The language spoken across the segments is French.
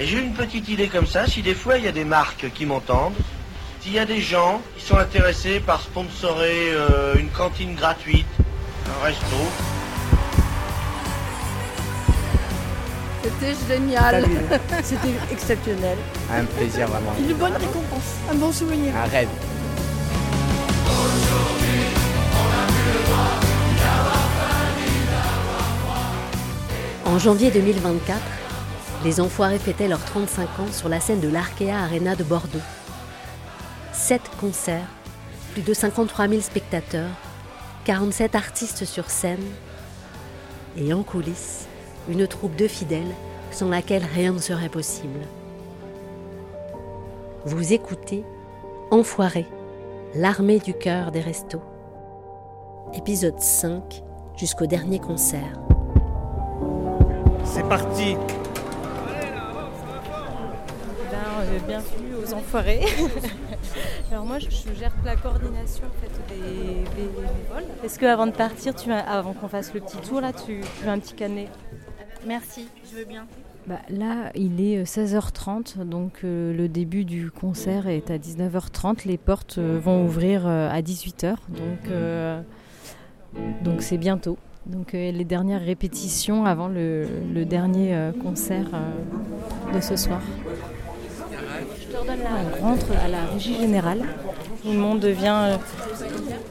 Et j'ai une petite idée comme ça, si des fois il y a des marques qui m'entendent, s'il y a des gens qui sont intéressés par sponsorer euh, une cantine gratuite, un resto, C'était génial. C'était exceptionnel. Un plaisir vraiment. Une bonne récompense. Un bon souvenir. Un rêve. En janvier 2024, les Enfoirés fêtaient leurs 35 ans sur la scène de l'Arkea Arena de Bordeaux. Sept concerts, plus de 53 000 spectateurs, 47 artistes sur scène et en coulisses, une troupe de fidèles sans laquelle rien ne serait possible. Vous écoutez Enfoirés, l'armée du cœur des restos. Épisode 5 jusqu'au dernier concert. C'est parti bienvenue aux enfoirés. Alors moi, je, je gère la coordination en fait, des bénévoles. Est-ce que avant de partir, tu as- avant qu'on fasse le petit tour là, tu, tu veux un petit canet? Merci, je veux bien. Bah, là, il est euh, 16h30, donc euh, le début du concert est à 19h30. Les portes euh, vont ouvrir euh, à 18h, donc euh, donc c'est bientôt. Donc euh, les dernières répétitions avant le, le dernier euh, concert euh, de ce soir. Je te redonne la... On rentre à la régie générale. Tout le monde vient euh,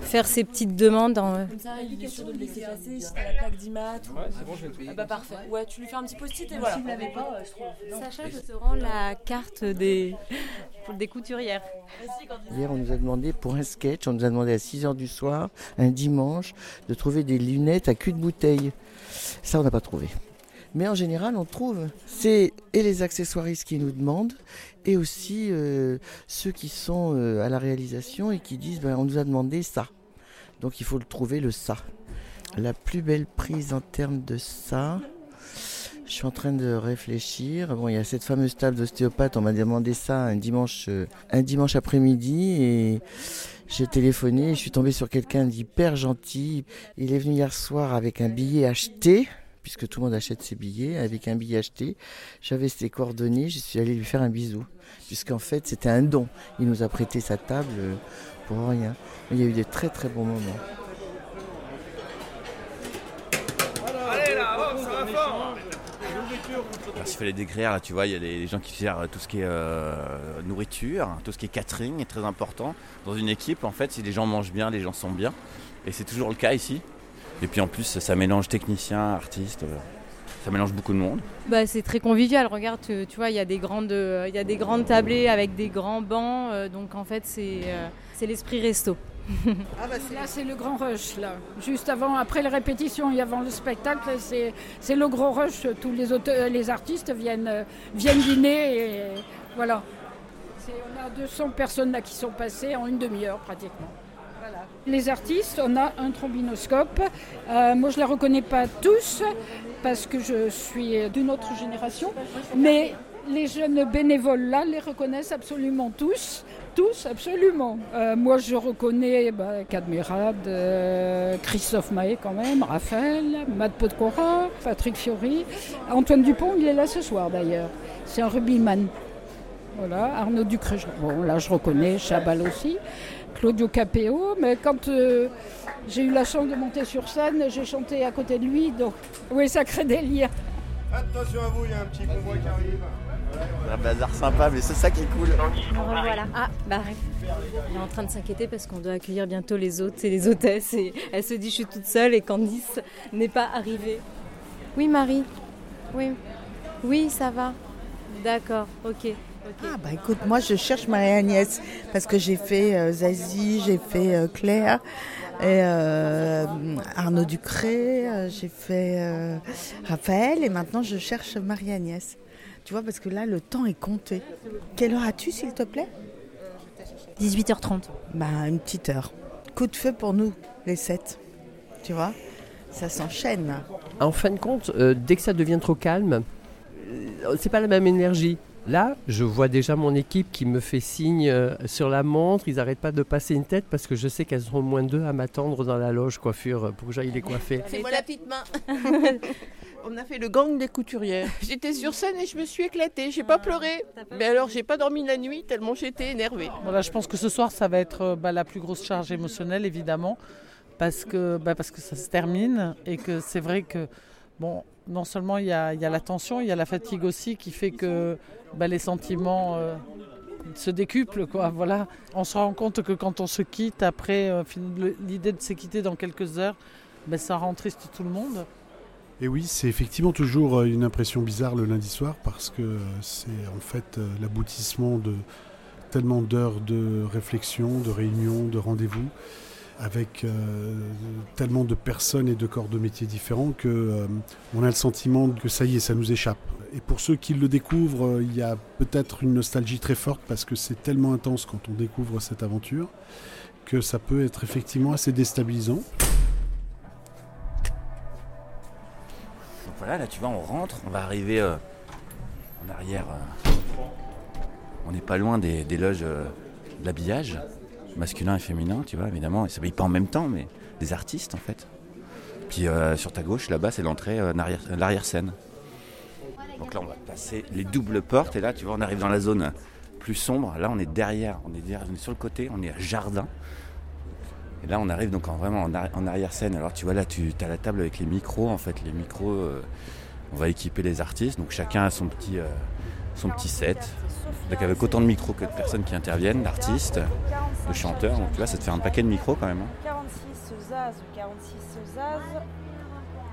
faire ses petites demandes. En, euh, Comme ça, il est sûr de le laisser passer. Si t'as la plaque d'IMAT. Ouais, c'est bon, je vais Ah bah parfait. Ouais, tu lui fais un petit post-it et voilà. Si vous l'avez pas, je trouve. Sacha, je te rends la carte des, des couturières. Hier, on nous a demandé pour un sketch, on nous a demandé à 6h du soir, un dimanche, de trouver des lunettes à cul de bouteille. Ça, on n'a pas trouvé. Mais en général, on trouve. C'est et les accessoiristes qui nous demandent, et aussi euh, ceux qui sont euh, à la réalisation et qui disent ben, on nous a demandé ça. Donc il faut le trouver, le ça. La plus belle prise en termes de ça. Je suis en train de réfléchir. Bon, il y a cette fameuse table d'ostéopathe. On m'a demandé ça un dimanche, euh, un dimanche après-midi et j'ai téléphoné. Je suis tombé sur quelqu'un d'hyper gentil. Il est venu hier soir avec un billet acheté, puisque tout le monde achète ses billets, avec un billet acheté. J'avais ses coordonnées. Je suis allé lui faire un bisou, puisqu'en fait c'était un don. Il nous a prêté sa table euh, pour rien. Il y a eu des très très bons moments. Alors, s'il fallait décrire, là, tu vois, il y a les, les gens qui gèrent tout ce qui est euh, nourriture, tout ce qui est catering est très important. Dans une équipe, en fait, si les gens mangent bien, les gens sont bien. Et c'est toujours le cas ici. Et puis en plus, ça mélange techniciens, artistes, euh, ça mélange beaucoup de monde. Bah, c'est très convivial. Regarde, tu, tu vois, il y a des grandes, euh, il y a des grandes tablées avec des grands bancs. euh, donc en fait, c'est euh, c'est l'esprit resto. Là, c'est le grand rush, là. Juste avant, après les répétitions et avant le spectacle, c'est c'est le gros rush. Tous les, auteurs, les artistes viennent, viennent dîner et voilà. On a 200 personnes là qui sont passées en une demi-heure pratiquement. Les artistes, on a un trombinoscope. Euh, moi, je ne les reconnais pas tous parce que je suis d'une autre génération. Mais les jeunes bénévoles là les reconnaissent absolument tous. Tous, absolument. Euh, moi, je reconnais bah, euh, Christophe Mahé quand même, Raphaël, Matt Podcora, Patrick Fiori. Antoine Dupont, il est là ce soir d'ailleurs. C'est un rugbyman. Voilà, Arnaud Ducré, bon, là je reconnais, Chabal aussi, Claudio Capéo, mais quand euh, j'ai eu la chance de monter sur scène, j'ai chanté à côté de lui, donc oui, ça crée des liens. Attention à vous, il y a un petit convoi qui arrive. Un bazar sympa, mais c'est ça qui est cool. Voilà. Ah, bah Elle est en train de s'inquiéter parce qu'on doit accueillir bientôt les hôtes et les hôtesses. Et elle se dit je suis toute seule et Candice n'est pas arrivée. Oui Marie Oui. Oui, ça va. D'accord, ok. Ah bah écoute, moi je cherche Marie-Agnès parce que j'ai fait euh, Zazie, j'ai fait euh, Claire, et, euh, Arnaud Ducré, j'ai fait euh, Raphaël et maintenant je cherche Marie-Agnès. Tu vois, parce que là le temps est compté. Quelle heure as-tu s'il te plaît? 18h30. Bah une petite heure. Coup de feu pour nous, les sept. Tu vois? Ça s'enchaîne. En fin de compte, euh, dès que ça devient trop calme, c'est pas la même énergie. Là, je vois déjà mon équipe qui me fait signe euh, sur la montre. Ils n'arrêtent pas de passer une tête parce que je sais qu'elles seront moins deux à m'attendre dans la loge coiffure euh, pour que j'aille les coiffer. C'est moi la petite main. On a fait le gang des couturières. J'étais sur scène et je me suis éclatée. J'ai pas Ah, pleuré. Mais alors, j'ai pas dormi la nuit tellement j'étais énervée. Voilà, je pense que ce soir, ça va être euh, bah, la plus grosse charge émotionnelle, évidemment, parce que, bah, parce que ça se termine et que c'est vrai que, bon, non seulement il y a, la tension, il y a la fatigue aussi qui fait que bah, les sentiments euh, se décuplent. Voilà. On se rend compte que quand on se quitte, après, euh, l'idée de se quitter dans quelques heures, bah, ça rend triste tout le monde. Et oui, c'est effectivement toujours euh, une impression bizarre le lundi soir parce que c'est en fait l'aboutissement de tellement d'heures de réflexion, de réunions, de rendez-vous avec euh, tellement de personnes et de corps de métiers différents que euh, on a le sentiment que ça y est, ça nous échappe. Et pour ceux qui le découvrent, euh, il y a peut-être une nostalgie très forte parce que c'est tellement intense quand on découvre cette aventure que ça peut être effectivement assez déstabilisant. Donc voilà, là tu vois, on rentre, on va arriver euh, en arrière. on n'est pas loin des, loges de l'habillage, masculin et féminin, tu vois, évidemment. Ils s'habillent pas en même temps, mais des artistes en fait. Puis euh, sur ta gauche, là-bas, c'est l'entrée, euh, l'arrière-scène. Donc là, on va passer les doubles portes, et là, tu vois, on arrive dans la zone plus sombre. Là, on est derrière, on est, derrière, on est sur le côté, on est à jardin. Et là, on arrive donc en, vraiment en, arri- en arrière-scène. Alors, tu vois, là, tu as la table avec les micros. En fait, les micros, euh, on va équiper les artistes. Donc, chacun a son petit, son petit set. Donc, avec autant de micros que de personnes qui interviennent, d'artistes, de chanteurs. Donc, tu vois, ça te fait un paquet de micros quand même. hein. 46 Zaz, 46 Zaz,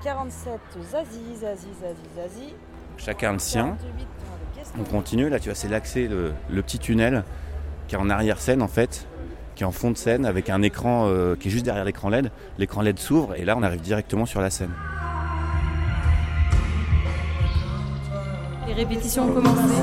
47 Zazie, Zazie, Zazie, Zazie. Chacun le sien. 48 On continue. Là, tu vois, c'est l'accès, le, le petit tunnel qui est en arrière-scène, en fait, qui est en fond de scène avec un écran euh, qui est juste derrière l'écran LED. L'écran LED s'ouvre et là, on arrive directement sur la scène. Les répétitions ont commencé.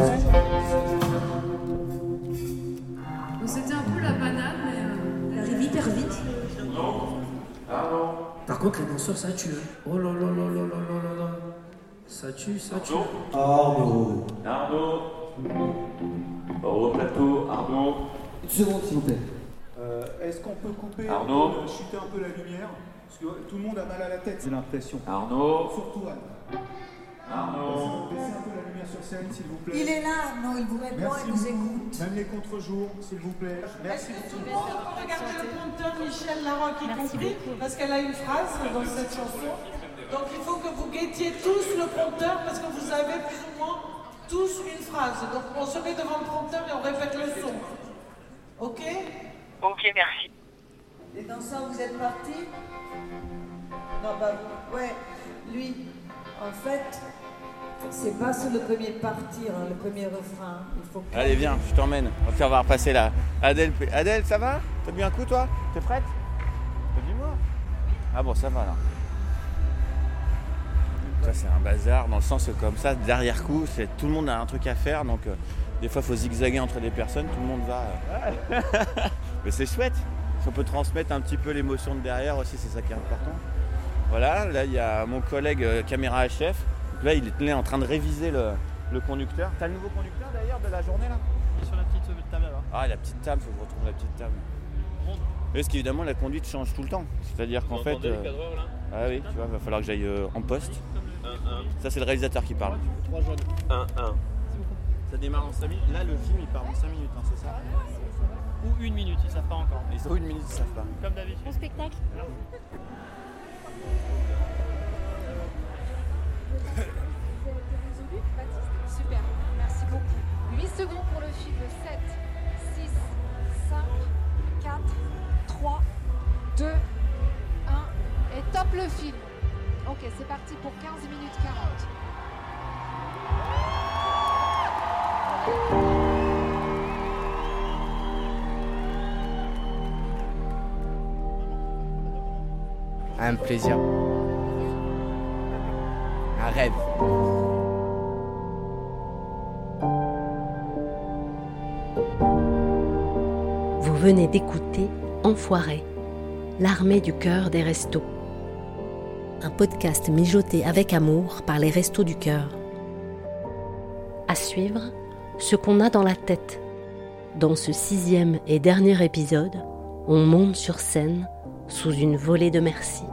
contre, les danseurs, ça tue. Hein. Oh là là là là là là là Ça tue, ça tue. Arnaud. Arnaud. Au plateau, Arnaud. Une seconde, s'il vous plaît. Euh, Est-ce qu'on peut couper, Arnaud. Euh, chuter un peu la lumière? Parce que tout le monde a mal à la tête, j'ai l'impression. Arnaud. Surtout Anne. Arnaud sur scène, s'il vous plaît. Il est là, non, il vous répond, Merci il vous écoute. Même les contre-jours, s'il vous plaît. Merci beaucoup. Regardez le prompteur Michel Larocque y compris, parce qu'elle a une phrase dans cette chanson. Donc il faut que vous guettiez tous le prompteur, parce que vous avez plus ou moins tous une phrase. Donc on se met devant le prompteur et on répète le son. Ok? Ok, merci. Les danseurs, vous êtes partis? Non, bah, vous- ouais, lui, en fait, c'est pas sur le premier partir, hein, le premier refrain. Il faut que- Allez, viens, je t'emmène. On va faire voir passer là. Adèle, Adèle, ça va? T'as bu un coup, toi? T'es prête? T'as du moi? Ah bon, ça va là. Ça, c'est un bazar dans le sens que comme ça, derrière coup, c'est tout le monde a un truc à faire. Donc, euh, des fois, il faut zigzaguer entre des personnes. Tout le monde va. euh. Mais c'est chouette. Si on peut transmettre un petit peu l'émotion de derrière aussi, c'est ça qui est important. Voilà, là, il y a mon collègue euh, caméra chef. Donc Là, il est en train de réviser le, le conducteur. T'as le nouveau conducteur d'ailleurs de la journée là? Sur la petite table là-bas. Ah, la petite table, faut que je retrouve la petite table. Parce qu'évidemment, la conduite change tout le temps. C'est-à-dire qu'en fait. cadreur, là? Ah oui, tu vois, va falloir que j'aille euh, en poste. Ça, c'est le réalisateur qui parle. 3 jaunes. 1, 1. Ça démarre en 5 minutes. Là, le film, il part en 5 minutes, hein, c'est ça? Ou une minute, ils savent pas encore. Ils sont une minute, ils savent pas. Comme d'habitude. Bon spectacle. Super, merci beaucoup. 8 secondes pour le film. 7, 6, 5, 4, 3, 2, 1. Et top le film. Ok, c'est parti pour 15 minutes 40. Un plaisir. Rêve. Vous venez d'écouter Enfoiré, l'armée du cœur des restos. Un podcast mijoté avec amour par les restos du cœur. À suivre ce qu'on a dans la tête. Dans ce sixième et dernier épisode, on monte sur scène sous une volée de merci.